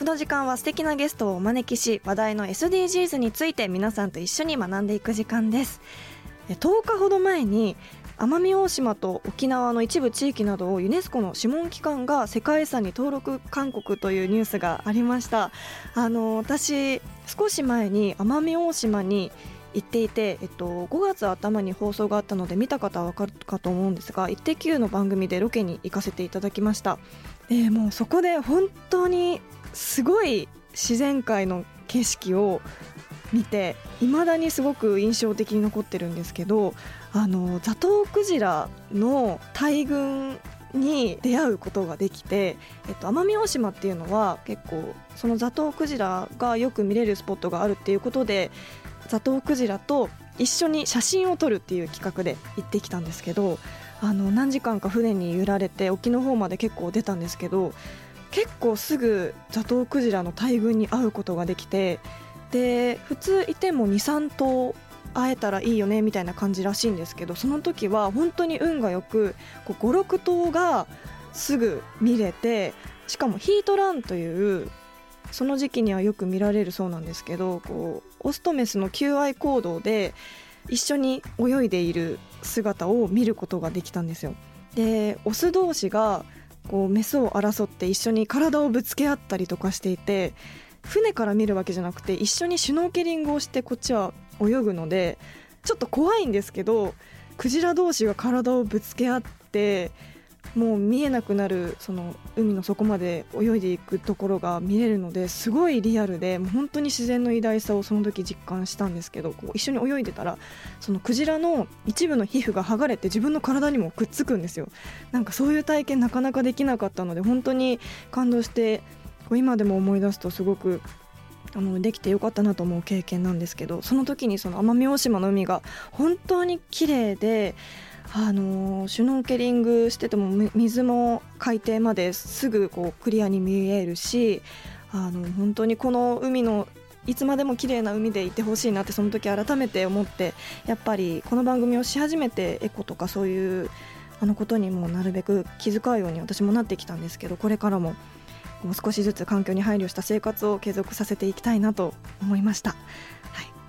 この時間は素敵なゲストをお招きし話題の SDGs について皆さんと一緒に学んでいく時間です10日ほど前に奄美大島と沖縄の一部地域などをユネスコの諮問機関が世界遺産に登録勧告というニュースがありましたあの私少し前に奄美大島に行っていて、えっと、5月頭に放送があったので見た方は分かるかと思うんですが「イッテ Q!」の番組でロケに行かせていただきましたでもうそこで本当にすごい自然界の景色を見て未だにすごく印象的に残ってるんですけどあのザトウクジラの大群に出会うことができて、えっと、奄美大島っていうのは結構そのザトウクジラがよく見れるスポットがあるっていうことでザトウクジラと一緒に写真を撮るっていう企画で行ってきたんですけどあの何時間か船に揺られて沖の方まで結構出たんですけど結構すぐザトウクジラの大群に会うことができてで普通いても23頭会えたらいいよねみたいな感じらしいんですけどその時は本当に運がよく56頭がすぐ見れてしかもヒートランというその時期にはよく見られるそうなんですけどこうオスとメスの求愛行動で一緒に泳いでいる姿を見ることができたんですよ。でオス同士がこうメスを争って一緒に体をぶつけ合ったりとかしていて船から見るわけじゃなくて一緒にシュノーケリングをしてこっちは泳ぐのでちょっと怖いんですけどクジラ同士が体をぶつけ合ってもう見えなくなるその海の底まで泳いでいくところが見れるのですごいリアルでもう本当に自然の偉大さをその時実感したんですけどこう一緒に泳いでたらそのクジラの一部の皮膚が剥がれて自分の体にもくっつくんですよ。なんかそういう体験なかなかできなかったので本当に感動してこう今でも思い出すとすごくあのできてよかったなと思う経験なんですけどその時にその奄美大島の海が本当に綺麗であのシュノーケリングしてても水も海底まですぐこうクリアに見えるしあの本当にこの海のいつまでも綺麗な海でいてほしいなってその時改めて思ってやっぱりこの番組をし始めてエコとかそういうあのことにもなるべく気遣うように私もなってきたんですけどこれからももう少しずつ環境に配慮した生活を継続させていきたいなと思いました。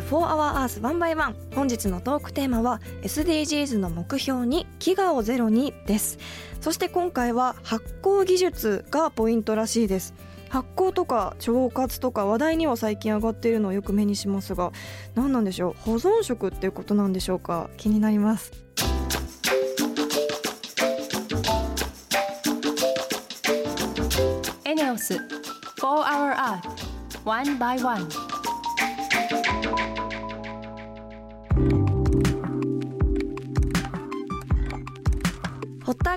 ス4 Hour Earth 1 by 1本日のトークテーマは SDGs の目標に飢餓をゼロにです。そして今回は発酵技術がポイントらしいです。発酵とか腸活とか話題には最近上がっているのをよく目にしますが何なんでしょう？保存食っていうことなんでしょうか？気になります。エネオス4 Hour Earth One by One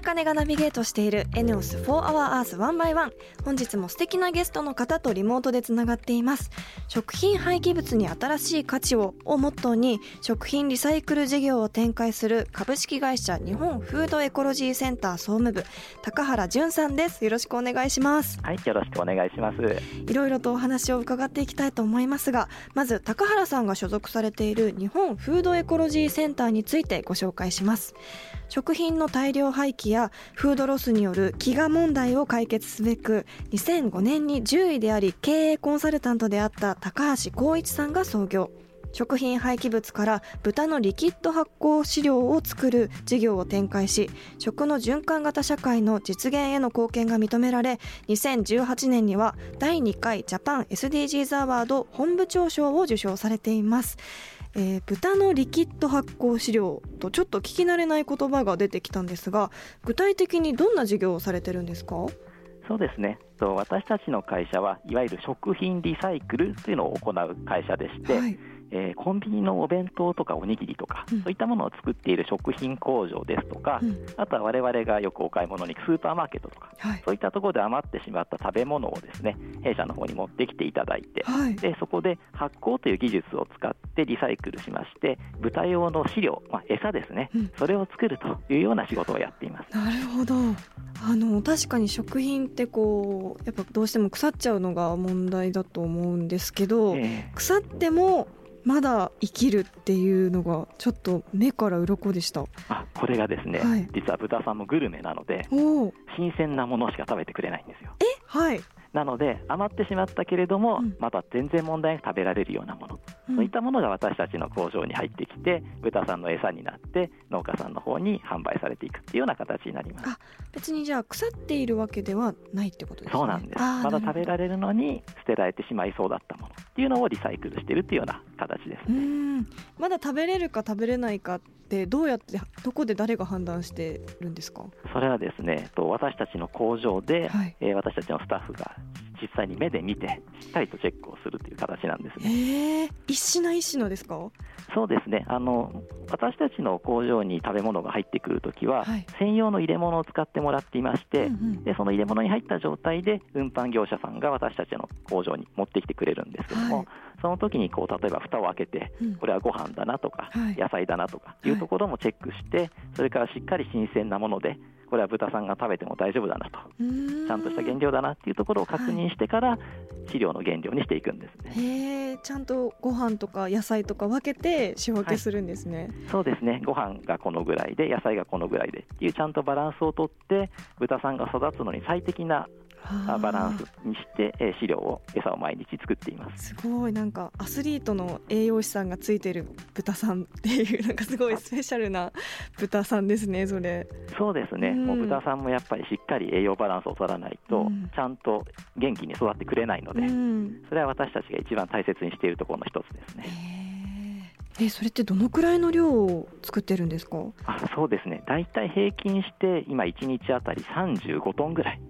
茜がナビゲートしているエネオス4 Hour Earth 1 by 1本日も素敵なゲストの方とリモートでつながっています。食品廃棄物に新しい価値ををモットーに食品リサイクル事業を展開する株式会社日本フードエコロジーセンター総務部高原淳さんです。よろしくお願いします。はいよろしくお願いします。いろいろとお話を伺っていきたいと思いますがまず高原さんが所属されている日本フードエコロジーセンターについてご紹介します。食品の大量廃棄やフードロスによる飢餓問題を解決すべく2005年に獣医であり経営コンサルタントであった高橋光一さんが創業食品廃棄物から豚のリキッド発酵飼料を作る事業を展開し食の循環型社会の実現への貢献が認められ2018年には第2回ジャパン SDGs アワード本部長賞を受賞されています。えー、豚のリキッド発酵飼料とちょっと聞き慣れない言葉が出てきたんですが具体的にどんな事業をされてるんですか？そうですね。私たちの会社はいわゆる食品リサイクルというのを行う会社でして、はいえー、コンビニのお弁当とかおにぎりとか、うん、そういったものを作っている食品工場ですとか、うん、あとは我々がよくお買い物に行くスーパーマーケットとか、はい、そういったところで余ってしまった食べ物をですね弊社の方に持ってきていただいて、はい、でそこで発酵という技術を使ってリサイクルしまして豚用の飼料、まあ、餌ですね、うん、それを作るというような仕事をやっています。なるほど。あの確かに食品ってこうやっぱどうしても腐っちゃうのが問題だと思うんですけど、えー、腐ってもまだ生きるっていうのがちょっと目から鱗でした。あこれがですね、はい、実は豚さんもグルメなので新鮮なものしか食べてくれないんですよ。えはいなので余ってしまったけれども、うん、また全然問題なく食べられるようなもの、うん、そういったものが私たちの工場に入ってきて豚さんの餌になって農家さんの方に販売されていくっていうような形になります。あ別にじゃあ腐っているわけではないってことですね。そうなんです。まだ食べられるのに捨てられてしまいそうだったものっていうのをリサイクルしているっていうような形ですね。まだ食べれるか食べれないかってどうやってどこで誰が判断してるんですか？それはですね私たちの工場で、はい、えー、私たちのスタッフが実際に目で見てしっかりとチェックをするという形なんですね。えー、一品一品ですか？そうですね。あの私たちの工場に食べ物が入ってくるときは、はい、専用の入れ物を使ってもらっていまして、うんうん、でその入れ物に入った状態で運搬業者さんが私たちの工場に持ってきてくれるんですけども、はい、その時にこう例えば蓋を開けて、うん、これはご飯だなとか、はい、野菜だなとかい。うところもチェックして、それからしっかり新鮮なものでこれは豚さんが食べても大丈夫だなと。ちゃんとした原料だなっていうところを確認してから、飼料の原料にしていくんですね。へちゃんとご飯とか野菜とか分けて仕分けするんですね、はい、そうですね。ご飯がこのぐらいで野菜がこのぐらいでっていうちゃんとバランスをとって豚さんが育つのに最適なバランスにして、え飼料を餌を毎日作っています。すごいなんかアスリートの栄養士さんがついてる豚さんっていう なんかすごいスペシャルな豚さんですねそれ。そうですね、うん、もう豚さんもやっぱりしっかり栄養バランスを取らないと、うん、ちゃんと元気に育ってくれないので、うん、それは私たちが一番大切にしているところの一つですね。えそれってどのくらいの量を作ってるんですか？あそうですね。大体平均して今1日あたり35トンぐらい。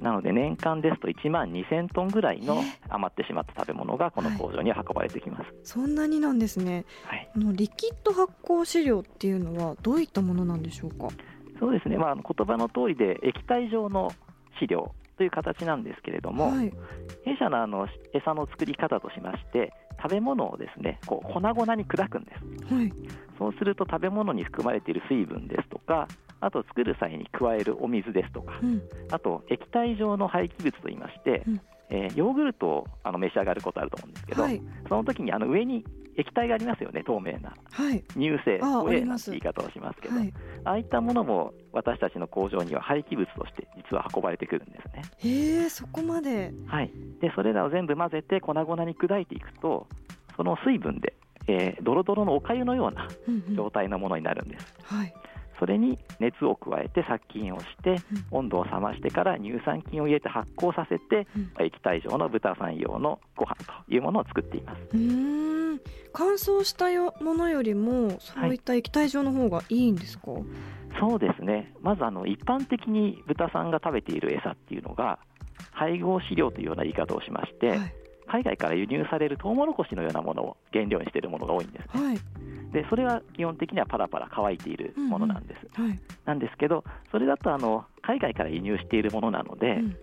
なので年間ですと1万2000トンぐらいの余ってしまった食べ物がこの工場に運ばれてきます、はい、そんなになんですね、はい、のリキッド発酵飼料っていうのはどういったものなんでしょうか？そうですね、まあ、言葉の通りで液体状の飼料という形なんですけれども、はい、弊社のあの餌の作り方としまして食べ物をですねこう粉々に砕くんです、はい、そうすると食べ物に含まれている水分ですとかあと作る際に加えるお水ですとか、うん、あと液体状の廃棄物といいまして、うん、えー、ヨーグルトをあの召し上がることあると思うんですけど、はい、その時にあの上に液体がありますよね透明な、はい、乳製ホエーなんて言い方をしますけど、はい、ああいったものも私たちの工場には廃棄物として実は運ばれてくるんですね。へえそこまで。はい。でそれらを全部混ぜて粉々に砕いていくとその水分で、えー、ドロドロのおかゆのような状態のものになるんです、うんうん、はい。それに熱を加えて殺菌をして、温度を冷ましてから乳酸菌を入れて発酵させて、液体状の豚さん用のご飯というものを作っています乾燥したものよりもそういった液体状の方がいいんですか、はい、そうですね。まずあの一般的に豚さんが食べている餌っていうのが配合飼料というような言い方をしまして、はい。海外から輸入されるトウモロコシのようなものを原料にしているものが多いんですね、はい、でそれは基本的にはパラパラ乾いているものなんです。うんうんはい、なんですけどそれだとあの海外から輸入しているものなので、うん、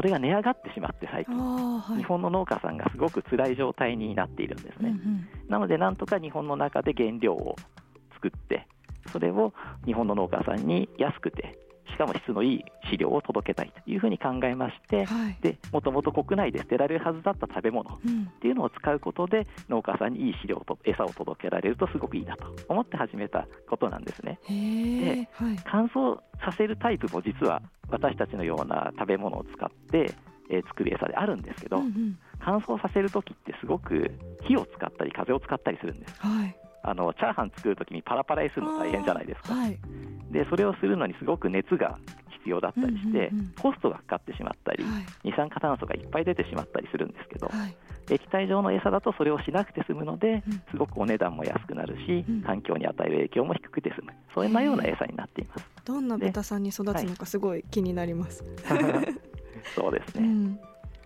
それが値上がってしまって最近、はい、日本の農家さんがすごく辛い状態になっているんですね。うんうん、なのでなんとか日本の中で原料を作ってそれを日本の農家さんに安くてしかも質のいい飼料を届けたいというふうに考えまして、はい、でもともと国内で捨てられるはずだった食べ物っていうのを使うことで、農家さんにいい飼料と餌を届けられるとすごくいいなと思って始めたことなんですね。で、はい、乾燥させるタイプも実は私たちのような食べ物を使って、えー、作る餌であるんですけど、うんうん、乾燥させる時ってすごく火を使ったり風を使ったりするんです。はいあのチャーハン作るときにパラパラにするの大変じゃないですか、はい、でそれをするのにすごく熱が必要だったりして、うんうんうん、コストがかかってしまったり、はい、二酸化炭素がいっぱい出てしまったりするんですけど、はい、液体状の餌だとそれをしなくて済むので、うん、すごくお値段も安くなるし、うん、環境に与える影響も低くて済む。そんなような餌になっています。どんな豚さんに育つのかすごい気になります、そうですね、うん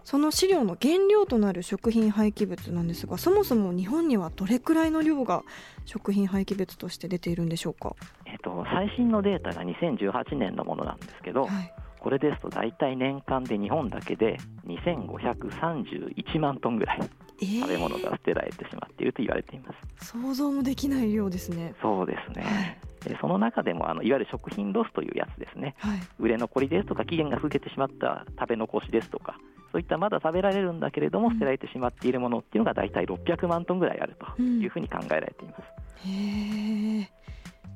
その飼料の原料となる食品廃棄物なんですがそもそも日本にはどれくらいの量が食品廃棄物として出ているんでしょうか、えっと、最新のデータが2018年のものなんですけど、はい、これですと大体年間で日本だけで2531万トンぐらい食べ物が捨てられてしまっていると言われています、想像もできない量ですね。そうですね、はいその中でもあのいわゆる食品ロスというやつですね、はい、売れ残りですとか期限が過ぎてしまった食べ残しですとかそういったまだ食べられるんだけれども捨てられてしまっているものっていうのが大体600万トンぐらいあるというふうに考えられています。うん、へ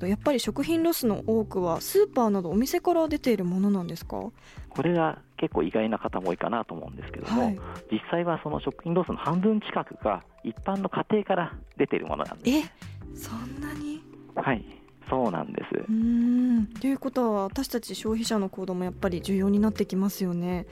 やっぱり食品ロスの多くはスーパーなどお店から出ているものなんですか？これが結構意外な方も多いかなと思うんですけども、はい、実際はその食品ロスの半分近くが一般の家庭から出ているものなんです。えそんなに？はいそうなんです。うん。ということは私たち消費者の行動もやっぱり重要になってきますよね。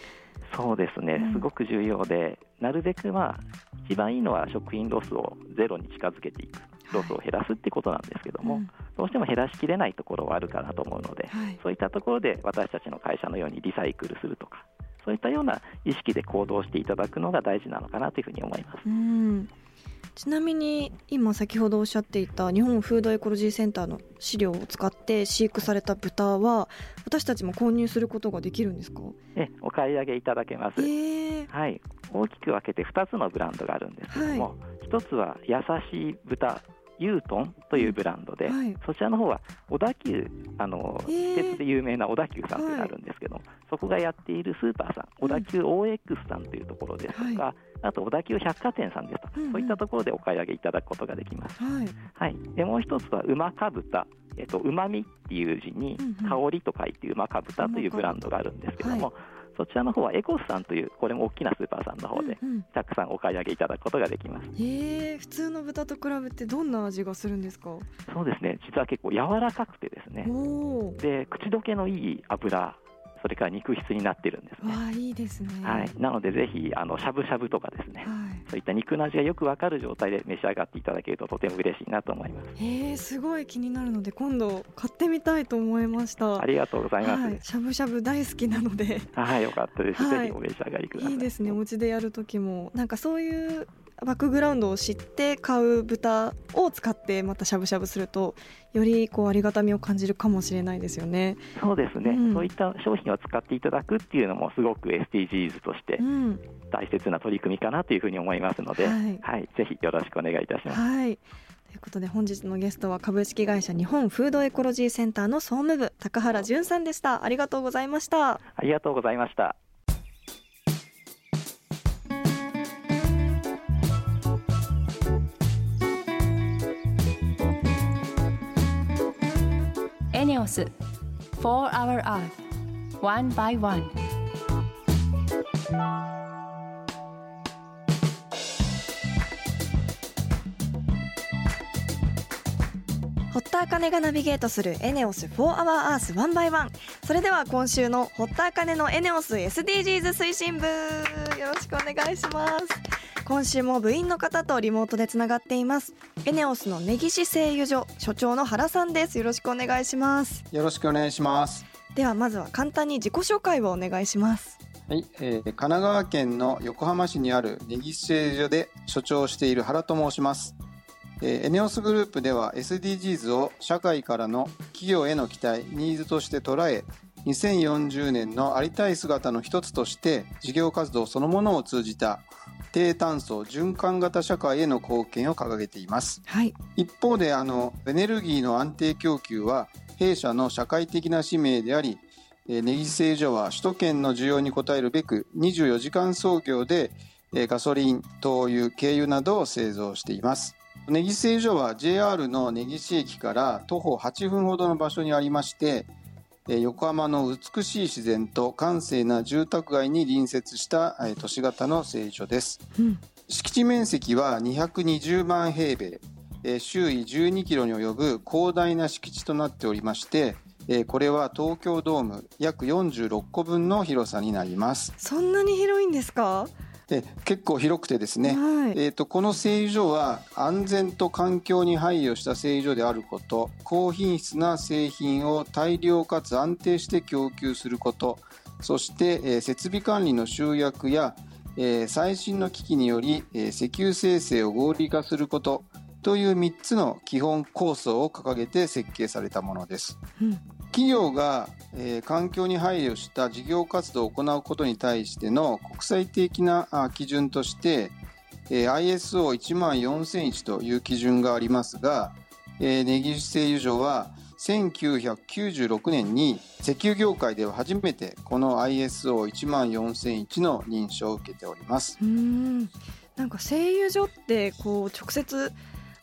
そうですね、すごく重要で、なるべく、まあ、一番いいのは食品ロスをゼロに近づけていく、ロスを減らすってことなんですけども、はいうん、どうしても減らしきれないところはあるかなと思うので、はい、そういったところで私たちの会社のようにリサイクルするとか、そういったような意識で行動していただくのが大事なのかなというふうに思います。うんちなみに今先ほどおっしゃっていた日本フードエコロジーセンターの飼料を使って飼育された豚は私たちも購入することができるんですか？えお買い上げいただけます、えー、はい、大きく分けて2つのブランドがあるんですけども、はい、1つは優しい豚ユートンというブランドで、はい、そちらの方は小田急あの、私鉄で有名な小田急さんというのがあるんですけど、はい、そこがやっているスーパーさん小田急 OX さんというところですとか、はい、あと小田急百貨店さんですとか、うんうん、そういったところでお買い上げいただくことができます。はい、はい、でもう一つはうまかぶた。えっと、うまみっていう字に、香りと書いてうまかぶたというブランドがあるんですけども、そちらの方はエコスさんというこれも大きなスーパーさんの方で、たくさんお買い上げいただくことができます。へえ普通の豚と比べてどんな味がするんですか？そうですね。実は結構柔らかくてですね。で口どけのいい油それから肉質になってるんですね。あいいですね、はい、なのでぜひあのしゃぶしゃぶとかですね、はい、そういった肉の味がよくわかる状態で召し上がっていただけるととても嬉しいなと思います。へえすごい気になるので今度買ってみたいと思いました。ありがとうございます。はい、しゃぶしゃぶ大好きなので。はい、よかったです。ぜひお召し上がりください。いいですね。お家でやる時もなんかそういうバックグラウンドを知って買う豚を使ってまたしゃぶしゃぶするとよりこうありがたみを感じるかもしれないですよね。そうですね、うん、そういった商品を使っていただくっていうのもすごく SDGs として大切な取り組みかなというふうに思いますので、うんはい、はい、ぜひよろしくお願いいたします。はい。ということで本日のゲストは株式会社日本フードエコロジーセンターの総務部高原淳さんでした。ありがとうございました。ありがとうございましたネオス For Our Earth One by One. 堀田茜がナビゲートするエネオス4 Hour Earth One by One それでは今週の堀田茜のエネオス SDGs 推進部。よろしくお願いします。今週も部員の方とリモートでつながっています。エネオスの根岸製油所所長の原さんです。よろしくお願いします。よろしくお願いします。ではまずは簡単に自己紹介をお願いします。はい、えー、神奈川県の横浜市にある根岸製油所で所長をしている原と申します。エネオスグループでは SDGs を社会からの企業への期待ニーズとして捉え2040年のありたい姿の一つとして事業活動そのものを通じた低炭素循環型社会への貢献を掲げています、はい、一方であのエネルギーの安定供給は弊社の社会的な使命であり根岸製所は首都圏の需要に応えるべく24時間操業でガソリン、灯油、軽油などを製造しています。根岸製所は JR の根岸駅から徒歩8分ほどの場所にありまして横浜の美しい自然と閑静な住宅街に隣接した都市型の製所です、うん、敷地面積は220万平米。周囲12キロに及ぶ広大な敷地となっておりましてこれは東京ドーム約46個分の広さになります。そんなに広いんですか？で結構広くてですね、はい、えーと、この製油所は安全と環境に配慮した製油所であること高品質な製品を大量かつ安定して供給することそして、えー、設備管理の集約や、えー、最新の機器により、えー、石油生成を合理化することという3つの基本構想を掲げて設計されたものです。うん企業が、えー、環境に配慮した事業活動を行うことに対しての国際的な基準として、えー、ISO14001 という基準がありますが、えー、根岸製油所は1996年に石油業界では初めてこの ISO14001 の認証を受けております。うん。なんか製油所ってこう直接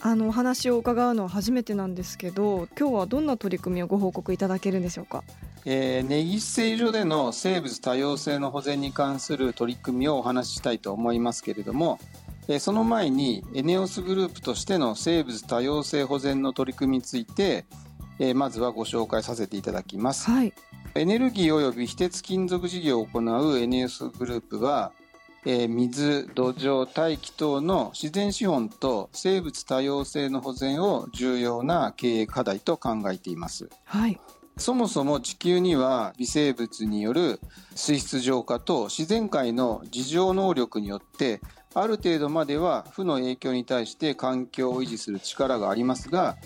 あのお話を伺うのは初めてなんですけど今日はどんな取り組みをご報告いただけるんでしょうか？えー、根岸製所での生物多様性の保全に関する取り組みをお話ししたいと思いますけれども、えー、その前にエネオスグループとしての生物多様性保全の取り組みについて、えー、まずはご紹介させていただきます、はい、エネルギー及び非鉄金属事業を行うエネオスグループはえー、水、土壌、大気等の自然資本と生物多様性の保全を重要な経営課題と考えています。はい。そもそも地球には微生物による水質浄化と自然界の自浄能力によってある程度までは負の影響に対して環境を維持する力がありますが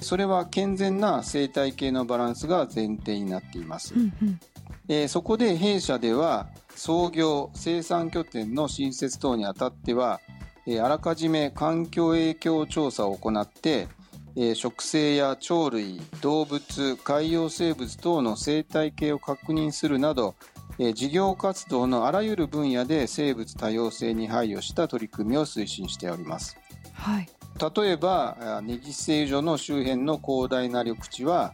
それは健全な生態系のバランスが前提になっています、うんうん、えー、そこで弊社では創業生産拠点の新設等にあたっては、えー、あらかじめ環境影響調査を行って、えー、植生や鳥類動物海洋生物等の生態系を確認するなど、えー、事業活動のあらゆる分野で生物多様性に配慮した取り組みを推進しております。はい、例えば根岸製所の周辺の広大な緑地は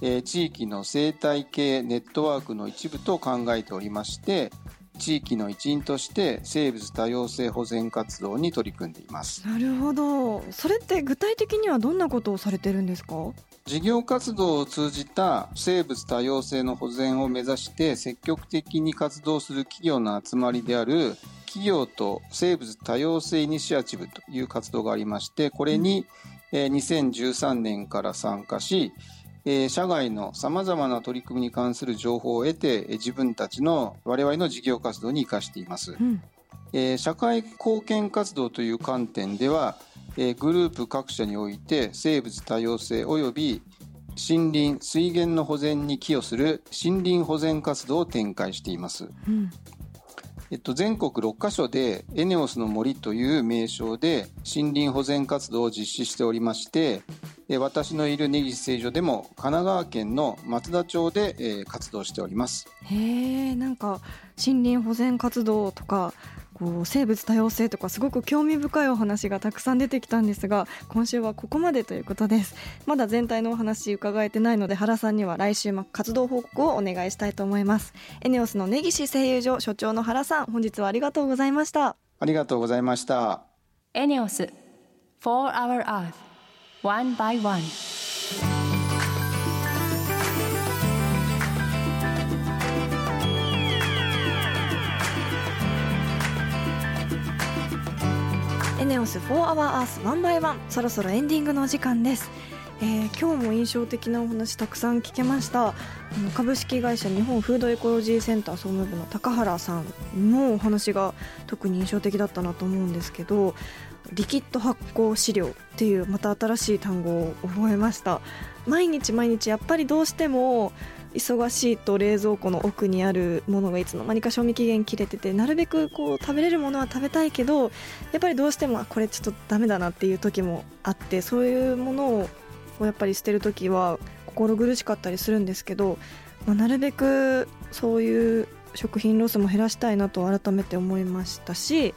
え地域の生態系ネットワークの一部と考えておりまして地域の一員として生物多様性保全活動に取り組んでいます。なるほど。それって具体的にはどんなことをされてるんですか？事業活動を通じた生物多様性の保全を目指して積極的に活動する企業の集まりである企業と生物多様性イニシアチブという活動がありましてこれに2013年から参加しえ社外のさまざまな取り組みに関する情報を得て、え自分たちの我々の事業活動に生かしています、うん、え社会貢献活動という観点では、えグループ各社において生物多様性及び森林水源の保全に寄与する森林保全活動を展開しています、うんえっと、全国6カ所でエネオスの森という名称で森林保全活動を実施しておりまして私のいる根岸製所でも神奈川県の松田町で活動しております。へえんか森林保全活動とかこう生物多様性とかすごく興味深いお話がたくさん出てきたんですが今週はここまでということです。まだ全体のお話伺えてないので原さんには来週活動報告をお願いしたいと思います。エネオスの根岸声優所所長の原さん本日はありがとうございました。ありがとうございました。エネオス For Our Earth One by One ネオス4 Hour Earth 1 by 1そろそろエンディングのお時間です、えー、今日も印象的なお話たくさん聞けました。あの株式会社日本フードエコロジーセンター総務部の高原さんのお話が特に印象的だったなと思うんですけどリキッド発酵飼料っていうまた新しい単語を覚えました。毎日毎日やっぱりどうしても忙しいと冷蔵庫の奥にあるものがいつの間にか賞味期限切れててなるべくこう食べれるものは食べたいけどやっぱりどうしてもこれちょっとダメだなっていう時もあってそういうものをやっぱり捨てる時は心苦しかったりするんですけど、まあ、なるべくそういう食品ロスも減らしたいなと改めて思いましたし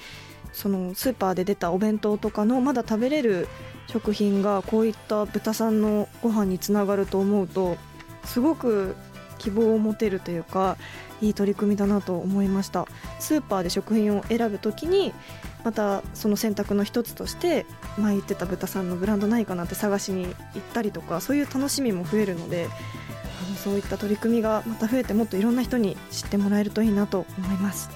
そのスーパーで出たお弁当とかのまだ食べれる食品がこういった豚さんのご飯につながると思うとすごく希望を持てるというかいい取り組みだなと思いましたスーパーで食品を選ぶときにまたその選択の一つとして前言ってた豚さんのブランドないかなって探しに行ったりとかそういう楽しみも増えるのであのそういった取り組みがまた増えてもっといろんな人に知ってもらえるといいなと思います。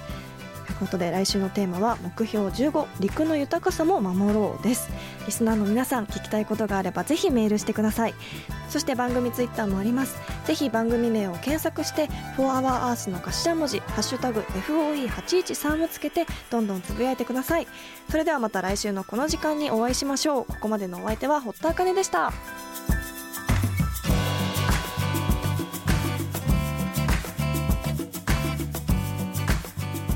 ということで来週のテーマは目標15陸の豊かさも守ろうです。リスナーの皆さん聞きたいことがあればぜひメールしてください。そして番組ツイッターもあります。ぜひ番組名を検索して「4 h o u r e a r t」の頭文字「ハッシュタグ #FOE813」をつけてどんどんつぶやいてください。それではまた来週のこの時間にお会いしましょう。ここまでのお相手は堀田茜でした。